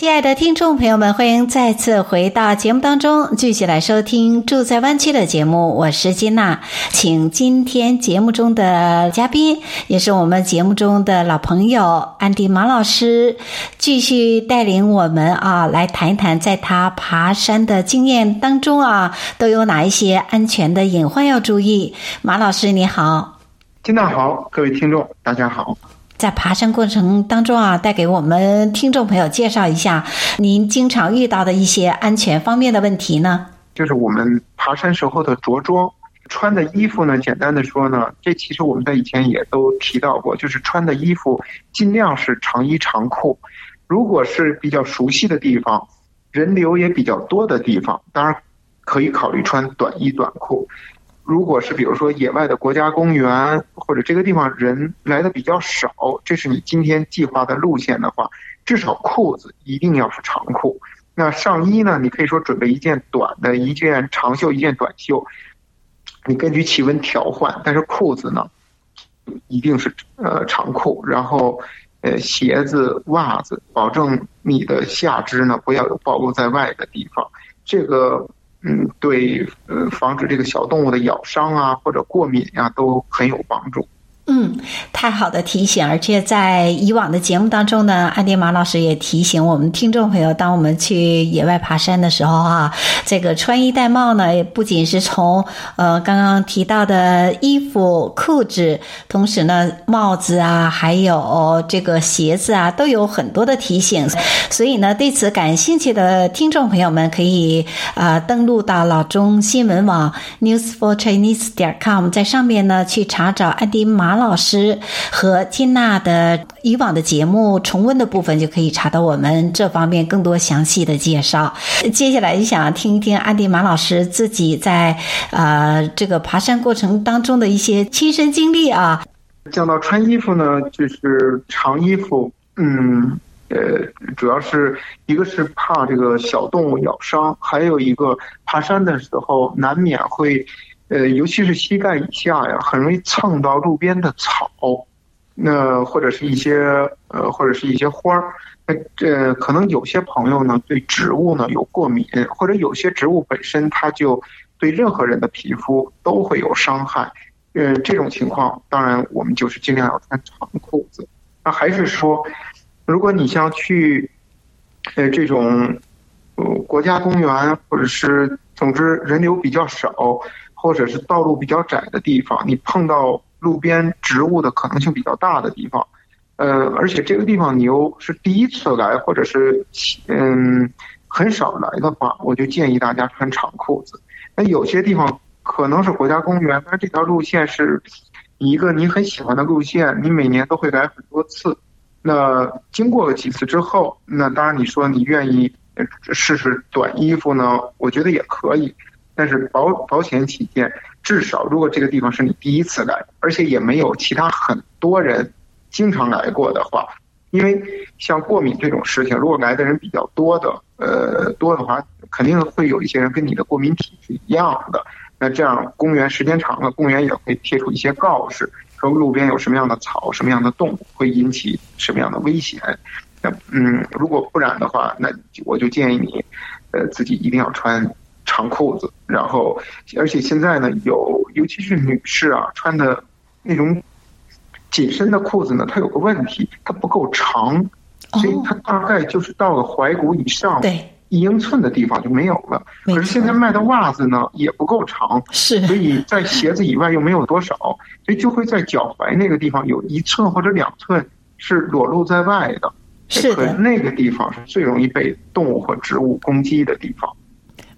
亲爱的听众朋友们，欢迎再次回到节目当中，继续来收听《住在湾区》的节目。我是金娜，请今天节目中的嘉宾，也是我们节目中的老朋友安迪马老师，继续带领我们啊，来谈一谈在他爬山的经验当中啊，都有哪一些安全的隐患要注意。马老师你好，金娜好，各位听众大家好。在爬山过程当中啊，带给我们听众朋友介绍一下您经常遇到的一些安全方面的问题呢？就是我们爬山时候的着装，穿的衣服呢，简单的说呢，这其实我们在以前也都提到过，就是穿的衣服尽量是长衣长裤。如果是比较熟悉的地方，人流也比较多的地方，当然可以考虑穿短衣短裤。如果是比如说野外的国家公园，或者这个地方人来的比较少，这是你今天计划的路线的话，至少裤子一定要是长裤。那上衣呢，你可以说准备一件短的，一件长袖，一件短袖，你根据气温调换。但是裤子呢，一定是呃长裤，然后呃鞋子、袜子，保证你的下肢呢不要有暴露在外的地方。这个。嗯，对，呃，防止这个小动物的咬伤啊，或者过敏啊，都很有帮助。嗯，太好的提醒，而且在以往的节目当中呢，安迪马老师也提醒我们听众朋友，当我们去野外爬山的时候啊，这个穿衣戴帽呢，也不仅是从呃刚刚提到的衣服、裤子，同时呢，帽子啊，还有这个鞋子啊，都有很多的提醒。所以呢，对此感兴趣的听众朋友们，可以呃登录到老中新闻网 newsforchinese 点 com，在上面呢去查找安迪马。老师和金娜的以往的节目重温的部分，就可以查到我们这方面更多详细的介绍。接下来就想听一听安迪马老师自己在呃这个爬山过程当中的一些亲身经历啊。讲到穿衣服呢，就是长衣服，嗯，呃，主要是一个是怕这个小动物咬伤，还有一个爬山的时候难免会。呃，尤其是膝盖以下呀，很容易蹭到路边的草，那或者是一些呃，或者是一些花儿。那这可能有些朋友呢，对植物呢有过敏，或者有些植物本身它就对任何人的皮肤都会有伤害。呃，这种情况，当然我们就是尽量要穿长裤子。那还是说，如果你像去呃这种呃国家公园，或者是总之人流比较少。或者是道路比较窄的地方，你碰到路边植物的可能性比较大的地方，呃，而且这个地方你又是第一次来，或者是嗯很少来的话，我就建议大家穿长裤子。那有些地方可能是国家公园，但是这条路线是一个你很喜欢的路线，你每年都会来很多次。那经过了几次之后，那当然你说你愿意试试短衣服呢，我觉得也可以。但是保保险起见，至少如果这个地方是你第一次来，而且也没有其他很多人经常来过的话，因为像过敏这种事情，如果来的人比较多的，呃多的话，肯定会有一些人跟你的过敏体是一样的。那这样公园时间长了，公园也会贴出一些告示，说路边有什么样的草、什么样的动物会引起什么样的危险。那嗯，如果不然的话，那我就建议你，呃，自己一定要穿。长裤子，然后，而且现在呢，有尤其是女士啊，穿的那种紧身的裤子呢，它有个问题，它不够长，所以它大概就是到了踝骨以上，对，一英寸的地方就没有了。可是现在卖的袜子呢，也不够长，是，所以在鞋子以外又没有多少，所以就会在脚踝那个地方有一寸或者两寸是裸露在外的，是的，那个地方是最容易被动物和植物攻击的地方。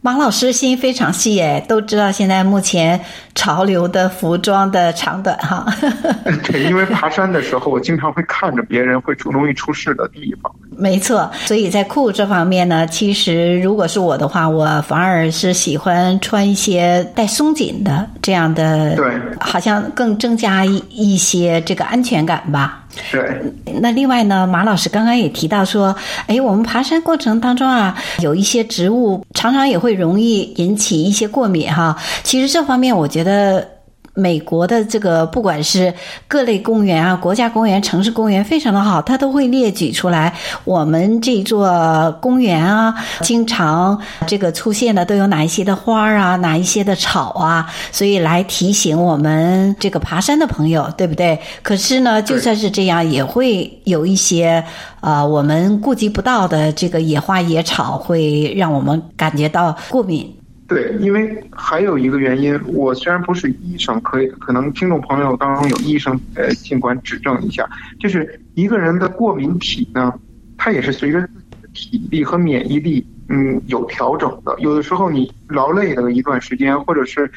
马老师心非常细诶，都知道现在目前潮流的服装的长短哈。对，因为爬山的时候，我经常会看着别人会出容易出事的地方，没错，所以在裤这方面呢，其实如果是我的话，我反而是喜欢穿一些带松紧的这样的，对，好像更增加一一些这个安全感吧。是。那另外呢，马老师刚刚也提到说，哎，我们爬山过程当中啊，有一些植物常常也会容易引起一些过敏哈。其实这方面我觉得。美国的这个不管是各类公园啊、国家公园、城市公园，非常的好，它都会列举出来。我们这座公园啊，经常这个出现的都有哪一些的花啊，哪一些的草啊，所以来提醒我们这个爬山的朋友，对不对？可是呢，就算是这样，也会有一些呃我们顾及不到的这个野花野草，会让我们感觉到过敏。对，因为还有一个原因，我虽然不是医生，可以可能听众朋友当中有医生，呃，尽管指正一下，就是一个人的过敏体呢，它也是随着自己的体力和免疫力，嗯，有调整的。有的时候你劳累了一段时间，或者是，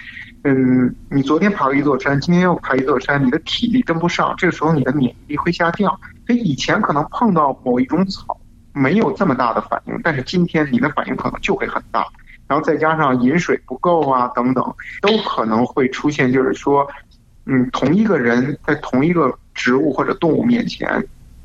嗯，你昨天爬了一座山，今天又爬一座山，你的体力跟不上，这个时候你的免疫力会下降。所以以前可能碰到某一种草没有这么大的反应，但是今天你的反应可能就会很大。然后再加上饮水不够啊，等等，都可能会出现。就是说，嗯，同一个人在同一个植物或者动物面前，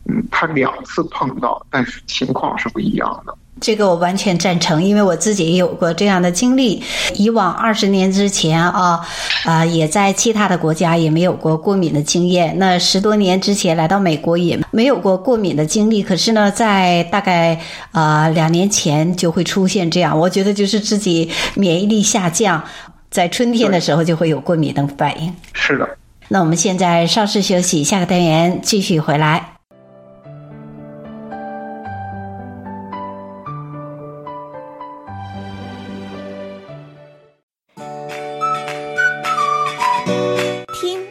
嗯，他两次碰到，但是情况是不一样的。这个我完全赞成，因为我自己也有过这样的经历。以往二十年之前啊，啊，也在其他的国家也没有过过敏的经验。那十多年之前来到美国也没有过过敏的经历。可是呢，在大概啊两年前就会出现这样。我觉得就是自己免疫力下降，在春天的时候就会有过敏的反应。是的。那我们现在稍事休息，下个单元继续回来。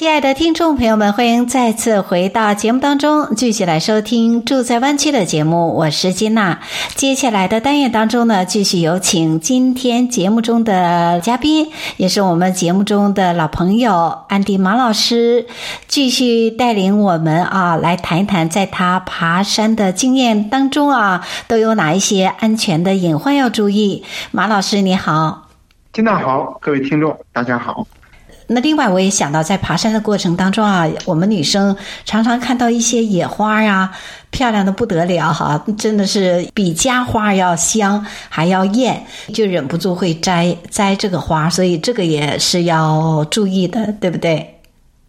亲爱的听众朋友们，欢迎再次回到节目当中，继续来收听《住在湾区》的节目。我是金娜。接下来的单元当中呢，继续有请今天节目中的嘉宾，也是我们节目中的老朋友安迪马老师，继续带领我们啊，来谈一谈在他爬山的经验当中啊，都有哪一些安全的隐患要注意。马老师你好，金娜好，各位听众大家好。那另外，我也想到，在爬山的过程当中啊，我们女生常常看到一些野花呀，漂亮的不得了哈，真的是比家花要香还要艳，就忍不住会摘摘这个花，所以这个也是要注意的，对不对？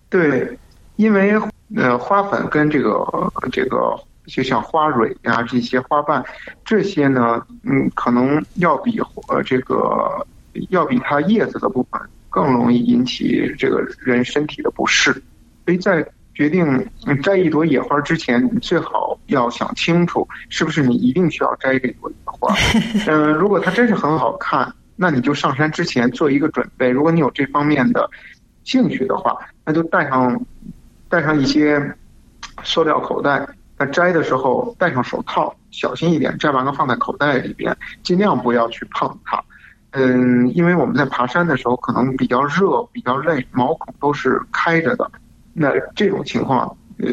对，因为呃，花粉跟这个这个，就像花蕊呀这些花瓣，这些呢，嗯，可能要比呃这个要比它叶子的部分。更容易引起这个人身体的不适，所以在决定摘一朵野花之前，你最好要想清楚，是不是你一定需要摘这朵野花。嗯，如果它真是很好看，那你就上山之前做一个准备。如果你有这方面的兴趣的话，那就带上带上一些塑料口袋。在摘的时候戴上手套，小心一点，摘完了放在口袋里边，尽量不要去碰它。嗯，因为我们在爬山的时候可能比较热、比较累，毛孔都是开着的。那这种情况，呃，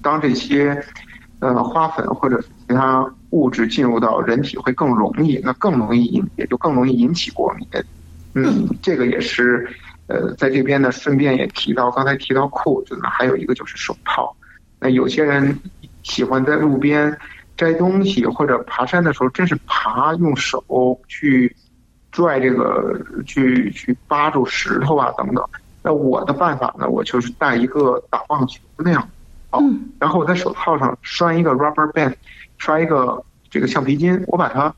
当这些呃花粉或者其他物质进入到人体会更容易，那更容易引也就更容易引起过敏。嗯，这个也是呃在这边呢，顺便也提到，刚才提到裤子呢，还有一个就是手套。那有些人喜欢在路边摘东西或者爬山的时候，真是爬用手去。拽这个去去扒住石头啊等等，那我的办法呢，我就是带一个打棒球那样，好，然后我在手套上拴一个 rubber band，拴一个这个橡皮筋，我把它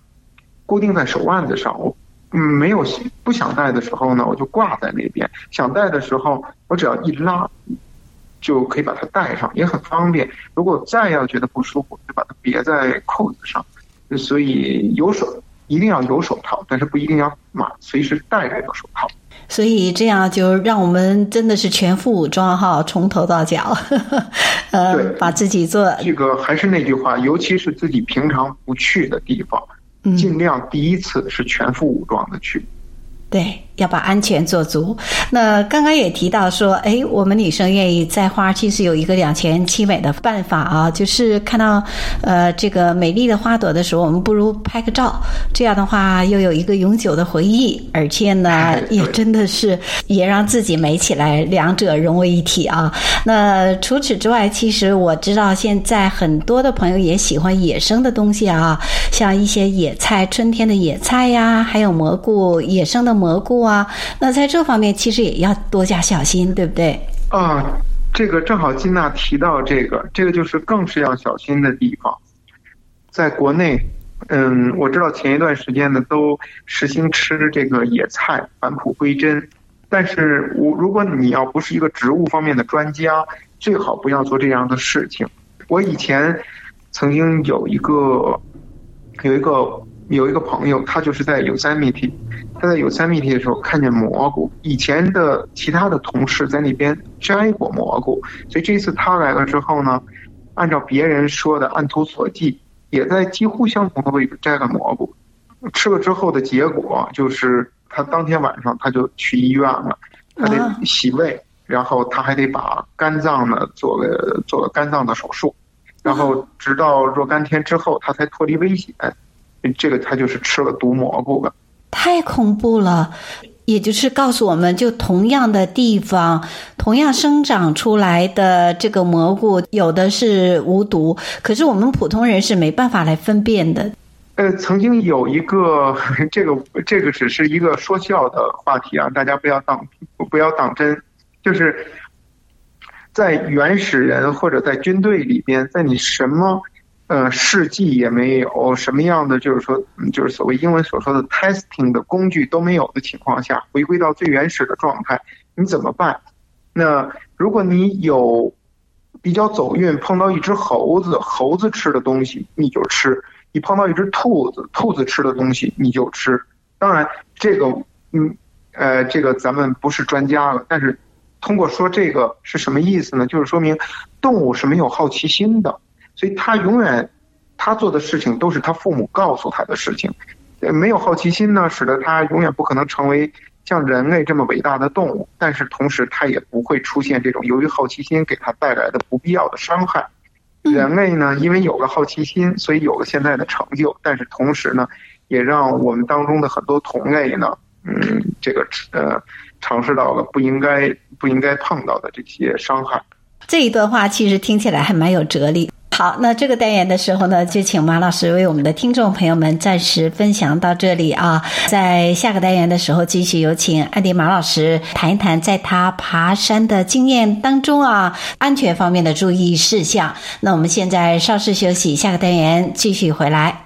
固定在手腕子上。我嗯没有不想戴的时候呢，我就挂在那边；想戴的时候，我只要一拉，就可以把它戴上，也很方便。如果再要觉得不舒服，就把它别在扣子上。所以有手。一定要有手套，但是不一定要马随时戴着个手套。所以这样就让我们真的是全副武装哈，从头到脚，呵 呵呃，把自己做这个还是那句话，尤其是自己平常不去的地方，嗯、尽量第一次是全副武装的去。对。要把安全做足。那刚刚也提到说，哎，我们女生愿意栽花，其实有一个两全其美的办法啊，就是看到呃这个美丽的花朵的时候，我们不如拍个照，这样的话又有一个永久的回忆，而且呢，也真的是也让自己美起来，两者融为一体啊。那除此之外，其实我知道现在很多的朋友也喜欢野生的东西啊，像一些野菜，春天的野菜呀，还有蘑菇，野生的蘑菇。啊，那在这方面其实也要多加小心，对不对？啊，这个正好金娜提到这个，这个就是更是要小心的地方。在国内，嗯，我知道前一段时间呢都实行吃这个野菜返璞归真，但是我如果你要不是一个植物方面的专家，最好不要做这样的事情。我以前曾经有一个有一个有一个朋友，他就是在 Yosemite。他在 Yosemite 的时候看见蘑菇，以前的其他的同事在那边摘过蘑菇，所以这次他来了之后呢，按照别人说的，按图索骥，也在几乎相同的位置摘了蘑菇，吃了之后的结果就是他当天晚上他就去医院了，他得洗胃，然后他还得把肝脏呢做个做个肝脏的手术，然后直到若干天之后他才脱离危险，这个他就是吃了毒蘑菇了。太恐怖了，也就是告诉我们，就同样的地方，同样生长出来的这个蘑菇，有的是无毒，可是我们普通人是没办法来分辨的。呃，曾经有一个，这个这个只是一个说笑的话题啊，大家不要当不要当真，就是在原始人或者在军队里边，在你什么。呃，试剂也没有，什么样的就是说，就是所谓英文所说的 testing 的工具都没有的情况下，回归到最原始的状态，你怎么办？那如果你有比较走运，碰到一只猴子，猴子吃的东西你就吃；你碰到一只兔子，兔子吃的东西你就吃。当然，这个，嗯，呃，这个咱们不是专家了，但是通过说这个是什么意思呢？就是说明动物是没有好奇心的。所以他永远，他做的事情都是他父母告诉他的事情，呃，没有好奇心呢，使得他永远不可能成为像人类这么伟大的动物。但是同时，他也不会出现这种由于好奇心给他带来的不必要的伤害。人类呢，因为有了好奇心，所以有了现在的成就。但是同时呢，也让我们当中的很多同类呢，嗯，这个呃，尝试到了不应该不应该碰到的这些伤害。这一段话其实听起来还蛮有哲理。好，那这个单元的时候呢，就请马老师为我们的听众朋友们暂时分享到这里啊。在下个单元的时候，继续有请安迪马老师谈一谈在他爬山的经验当中啊，安全方面的注意事项。那我们现在稍事休息，下个单元继续回来。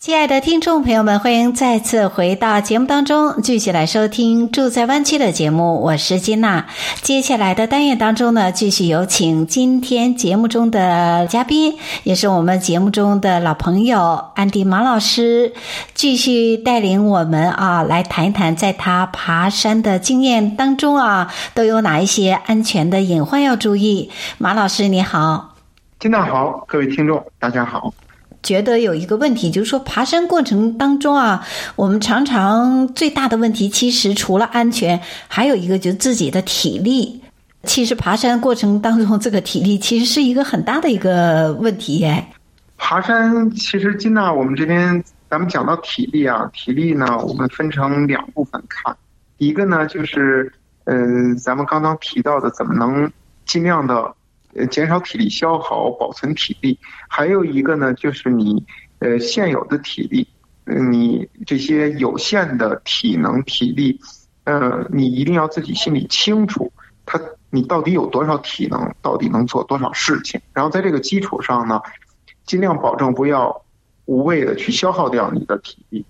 亲爱的听众朋友们，欢迎再次回到节目当中，继续来收听《住在湾区》的节目。我是金娜。接下来的单元当中呢，继续有请今天节目中的嘉宾，也是我们节目中的老朋友安迪马老师，继续带领我们啊，来谈一谈在他爬山的经验当中啊，都有哪一些安全的隐患要注意。马老师你好，金娜好，各位听众大家好。觉得有一个问题，就是说爬山过程当中啊，我们常常最大的问题，其实除了安全，还有一个就是自己的体力。其实爬山过程当中，这个体力其实是一个很大的一个问题耶。爬山其实金娜，我们这边咱们讲到体力啊，体力呢，我们分成两部分看。一个呢，就是嗯、呃，咱们刚刚提到的，怎么能尽量的呃减少体力消耗，保存体力；还有一个呢，就是你呃现有的体力，你这些有限的体能体力，呃，你一定要自己心里清楚，他你到底有多少体能，到底能做多少事情，然后在这个基础上呢，尽量保证不要无谓的去消耗掉你的体力。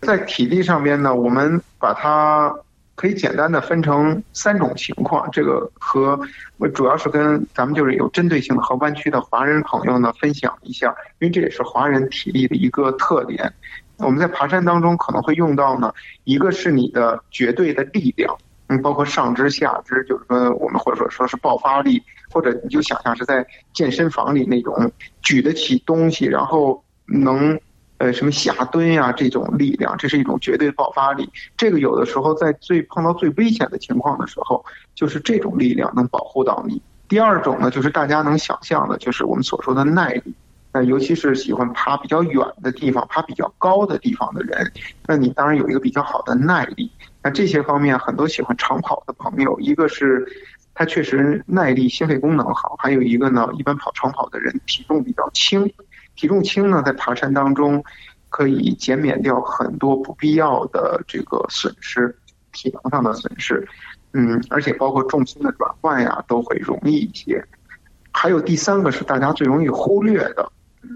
在体力上面呢，我们把它可以简单的分成三种情况。这个和我主要是跟咱们就是有针对性的和湾区的华人朋友呢分享一下，因为这也是华人体力的一个特点。我们在爬山当中可能会用到呢，一个是你的绝对的力量，嗯，包括上肢、下肢，就是说我们或者说说是爆发力，或者你就想象是在健身房里那种举得起东西，然后能。呃，什么下蹲呀，这种力量，这是一种绝对爆发力。这个有的时候在最碰到最危险的情况的时候，就是这种力量能保护到你。第二种呢，就是大家能想象的，就是我们所说的耐力。那尤其是喜欢爬比较远的地方、爬比较高的地方的人，那你当然有一个比较好的耐力。那这些方面，很多喜欢长跑的朋友，一个是他确实耐力、心肺功能好，还有一个呢，一般跑长跑的人体重比较轻。体重轻呢，在爬山当中可以减免掉很多不必要的这个损失，体能上的损失，嗯，而且包括重心的转换呀，都会容易一些。还有第三个是大家最容易忽略的，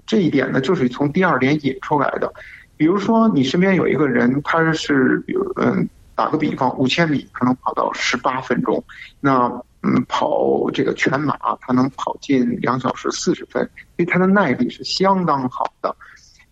这一点呢，就是从第二点引出来的。比如说，你身边有一个人，他是，比如，嗯，打个比方，五千米可能跑到十八分钟，那。嗯，跑这个全马，他能跑进两小时四十分，因为他的耐力是相当好的。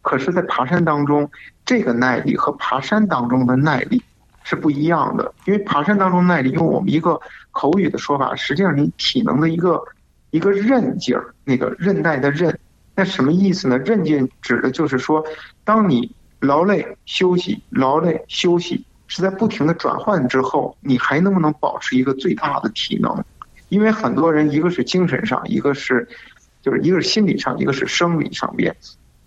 可是，在爬山当中，这个耐力和爬山当中的耐力是不一样的。因为爬山当中耐力，用我们一个口语的说法，实际上你体能的一个一个韧劲儿，那个韧带的韧，那什么意思呢？韧劲指的就是说，当你劳累休息，劳累休息。是在不停的转换之后，你还能不能保持一个最大的体能？因为很多人，一个是精神上，一个是，就是一个是心理上，一个是生理上面。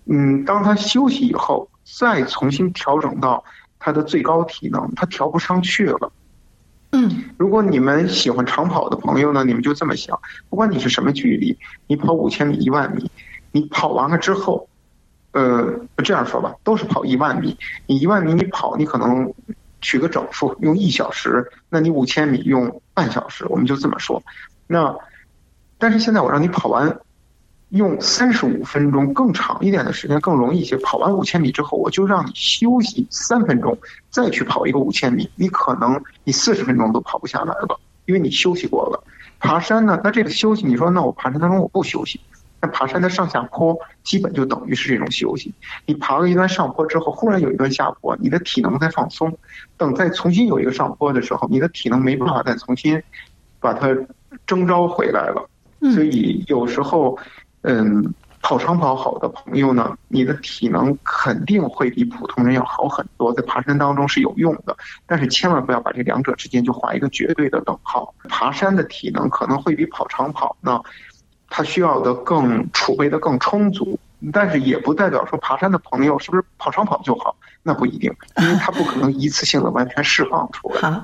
嗯，当他休息以后，再重新调整到他的最高体能，他调不上去了。嗯，如果你们喜欢长跑的朋友呢，你们就这么想：不管你是什么距离，你跑五千米、一万米，你跑完了之后，呃，这样说吧，都是跑一万米。你一万米你跑，你可能。取个整数，用一小时，那你五千米用半小时，我们就这么说。那，但是现在我让你跑完，用三十五分钟更长一点的时间更容易一些。跑完五千米之后，我就让你休息三分钟，再去跑一个五千米，你可能你四十分钟都跑不下来了，因为你休息过了。爬山呢，那这个休息，你说那我爬山当中我不休息。那爬山的上下坡基本就等于是这种休息。你爬了一段上坡之后，忽然有一段下坡，你的体能在放松。等再重新有一个上坡的时候，你的体能没办法再重新把它征召回来了。所以有时候，嗯，跑长跑好的朋友呢，你的体能肯定会比普通人要好很多，在爬山当中是有用的。但是千万不要把这两者之间就画一个绝对的等号。爬山的体能可能会比跑长跑呢。他需要的更储备的更充足，但是也不代表说爬山的朋友是不是跑长跑就好，那不一定，因为它不可能一次性的完全释放出来。好，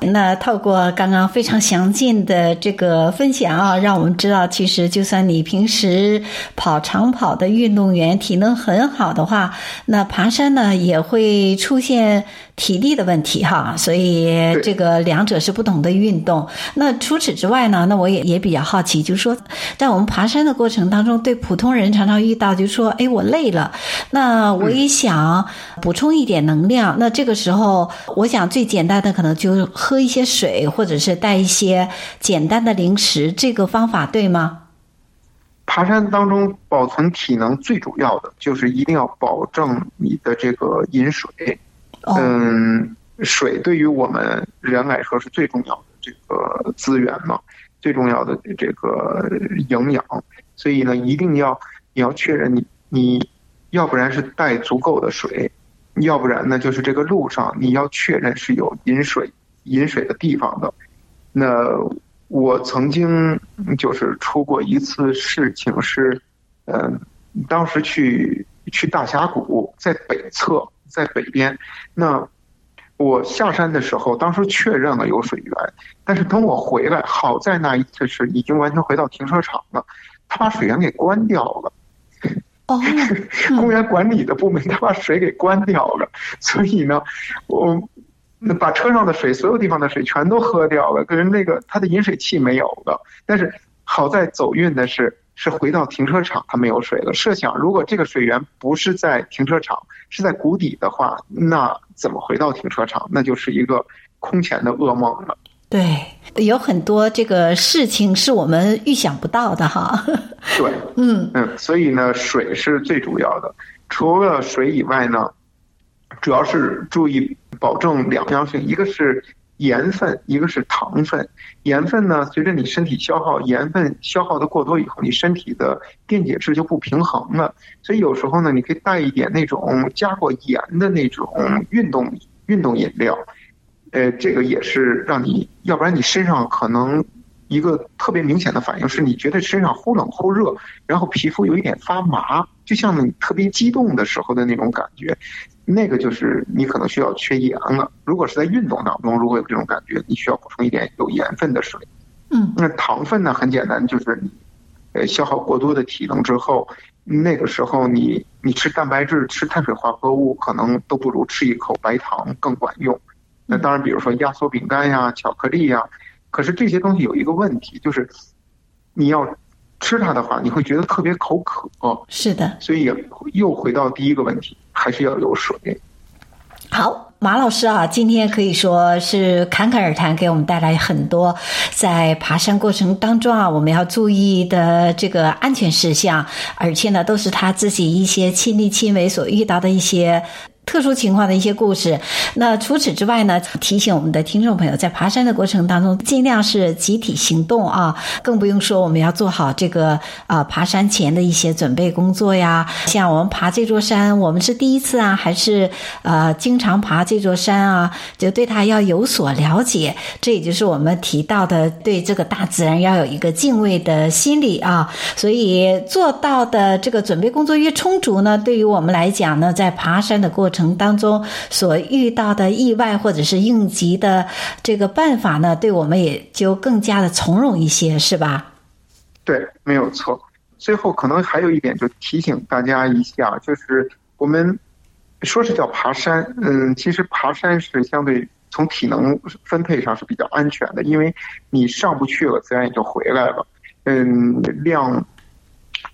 那透过刚刚非常详尽的这个分享啊，让我们知道，其实就算你平时跑长跑的运动员体能很好的话，那爬山呢也会出现。体力的问题哈，所以这个两者是不同的运动。那除此之外呢，那我也也比较好奇，就是说，在我们爬山的过程当中，对普通人常常遇到，就是说，哎，我累了，那我也想补充一点能量。那这个时候，我想最简单的可能就喝一些水，或者是带一些简单的零食。这个方法对吗？爬山当中保存体能最主要的就是一定要保证你的这个饮水。嗯，水对于我们人来说是最重要的这个资源嘛，最重要的这个营养，所以呢，一定要你要确认你你，要不然是带足够的水，要不然呢就是这个路上你要确认是有饮水饮水的地方的。那我曾经就是出过一次事情是，嗯，当时去去大峡谷在北侧。在北边，那我下山的时候，当时确认了有水源，但是等我回来，好在那一次是已经完全回到停车场了，他把水源给关掉了。哦，公园管理的部门他把水给关掉了，所以呢，我把车上的水，所有地方的水全都喝掉了，可是那个他的饮水器没有了。但是好在走运的是，是回到停车场，他没有水了。设想如果这个水源不是在停车场，是在谷底的话，那怎么回到停车场？那就是一个空前的噩梦了。对，有很多这个事情是我们预想不到的哈。对，嗯嗯，所以呢，水是最主要的。除了水以外呢，主要是注意保证两样性，一个是盐分，一个是糖分。盐分呢，随着你身体消耗，盐分消耗的过多以后，你身体的电解质就不平衡了。所以有时候呢，你可以带一点那种加过盐的那种运动运动饮料。呃，这个也是让你，要不然你身上可能一个特别明显的反应是你觉得身上忽冷忽热，然后皮肤有一点发麻，就像你特别激动的时候的那种感觉，那个就是你可能需要缺盐了。如果是在运动当中，如果有这种感觉，你需要补充一点有盐分的水。嗯，那糖分呢，很简单，就是你呃消耗过多的体能之后，那个时候你你吃蛋白质、吃碳水化合物，可能都不如吃一口白糖更管用。那当然，比如说压缩饼干呀、巧克力呀，可是这些东西有一个问题，就是你要吃它的话，你会觉得特别口渴。是的，所以又回到第一个问题，还是要有水。好，马老师啊，今天可以说是侃侃而谈，给我们带来很多在爬山过程当中啊，我们要注意的这个安全事项，而且呢，都是他自己一些亲力亲为所遇到的一些。特殊情况的一些故事。那除此之外呢，提醒我们的听众朋友，在爬山的过程当中，尽量是集体行动啊，更不用说我们要做好这个啊爬山前的一些准备工作呀。像我们爬这座山，我们是第一次啊，还是呃经常爬这座山啊？就对它要有所了解。这也就是我们提到的，对这个大自然要有一个敬畏的心理啊。所以做到的这个准备工作越充足呢，对于我们来讲呢，在爬山的过程。程当中所遇到的意外或者是应急的这个办法呢，对我们也就更加的从容一些，是吧？对，没有错。最后可能还有一点，就提醒大家一下，就是我们说是叫爬山，嗯，其实爬山是相对从体能分配上是比较安全的，因为你上不去了，自然也就回来了。嗯，量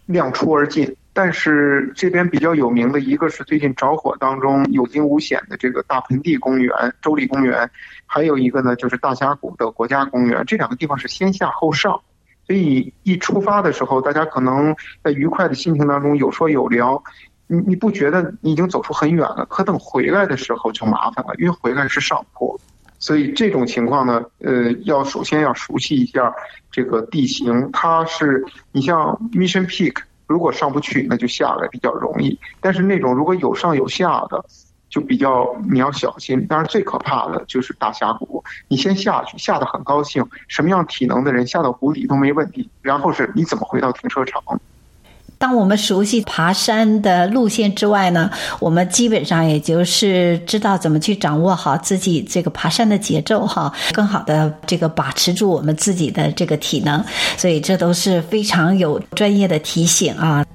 量出而进。但是这边比较有名的一个是最近着火当中有惊无险的这个大盆地公园、州立公园，还有一个呢就是大峡谷的国家公园。这两个地方是先下后上，所以一出发的时候，大家可能在愉快的心情当中有说有聊，你你不觉得你已经走出很远了？可等回来的时候就麻烦了，因为回来是上坡，所以这种情况呢，呃，要首先要熟悉一下这个地形。它是你像 Mission Peak。如果上不去，那就下来比较容易。但是那种如果有上有下的，就比较你要小心。当然最可怕的就是大峡谷，你先下去，下得很高兴，什么样体能的人下到谷底都没问题。然后是你怎么回到停车场？当我们熟悉爬山的路线之外呢，我们基本上也就是知道怎么去掌握好自己这个爬山的节奏哈，更好的这个把持住我们自己的这个体能，所以这都是非常有专业的提醒啊。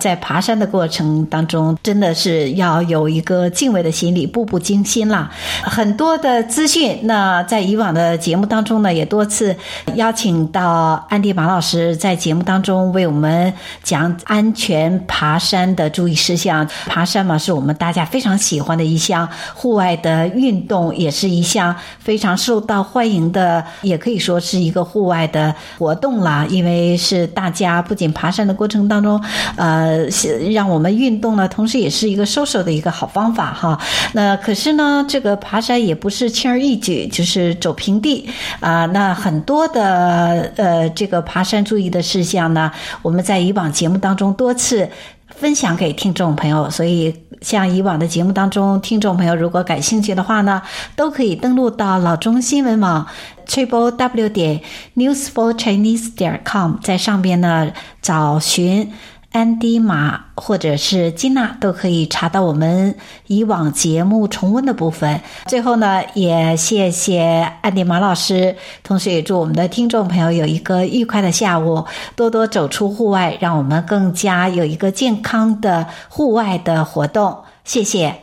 在爬山的过程当中，真的是要有一个敬畏的心理，步步惊心啦。很多的资讯，那在以往的节目当中呢，也多次邀请到安迪马老师在节目当中为我们讲安全爬山的注意事项。爬山嘛，是我们大家非常喜欢的一项户外的运动，也是一项非常受到欢迎的，也可以说是一个户外的活动啦。因为是大家不仅爬山的过程当中，呃。呃，让我们运动呢，同时也是一个收手的一个好方法哈。那可是呢，这个爬山也不是轻而易举，就是走平地啊。那很多的呃，这个爬山注意的事项呢，我们在以往节目当中多次分享给听众朋友。所以，像以往的节目当中，听众朋友如果感兴趣的话呢，都可以登录到老中新闻网 triple w 点 news for chinese 点 com，在上边呢找寻。安迪玛或者是金娜都可以查到我们以往节目重温的部分。最后呢，也谢谢安迪玛老师，同时也祝我们的听众朋友有一个愉快的下午，多多走出户外，让我们更加有一个健康的户外的活动。谢谢。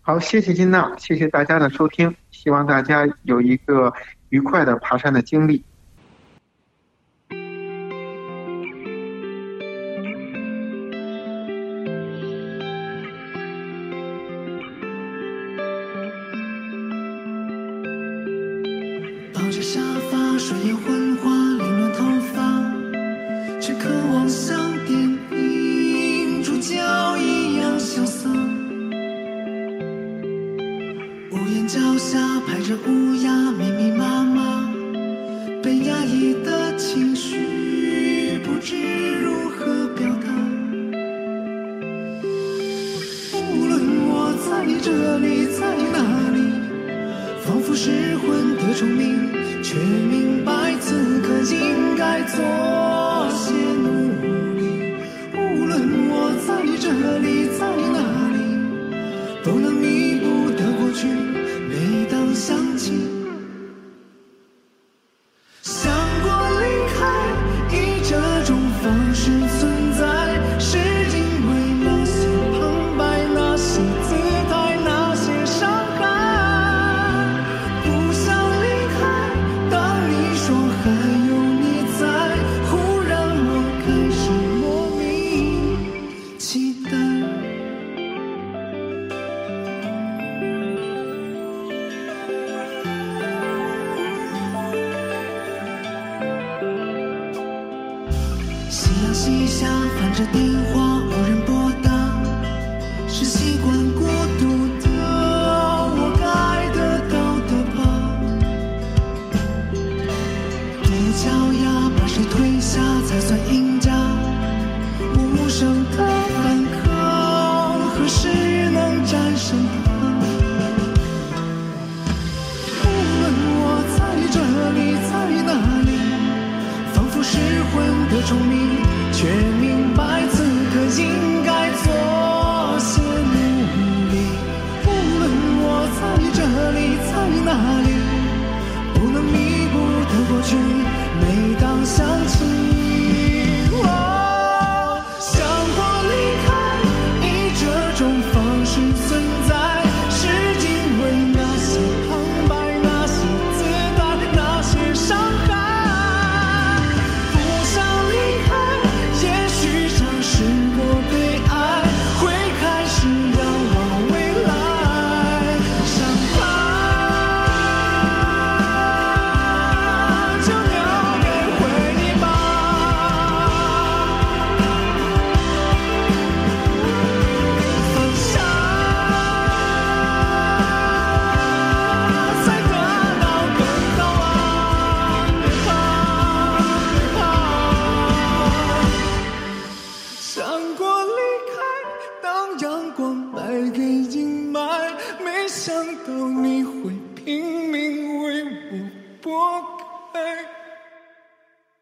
好，谢谢金娜，谢谢大家的收听，希望大家有一个愉快的爬山的经历。你这里在哪里？仿佛失魂的虫鸣，却明白此刻应该做些努力。无论我在这里在哪里，都能弥补的过去。每当想起。夕阳西下，翻着电话无人拨打，是习惯过。聪明，却明白此刻应该做些努力。无论我在这里，在哪里，不能弥补的过去，每当想。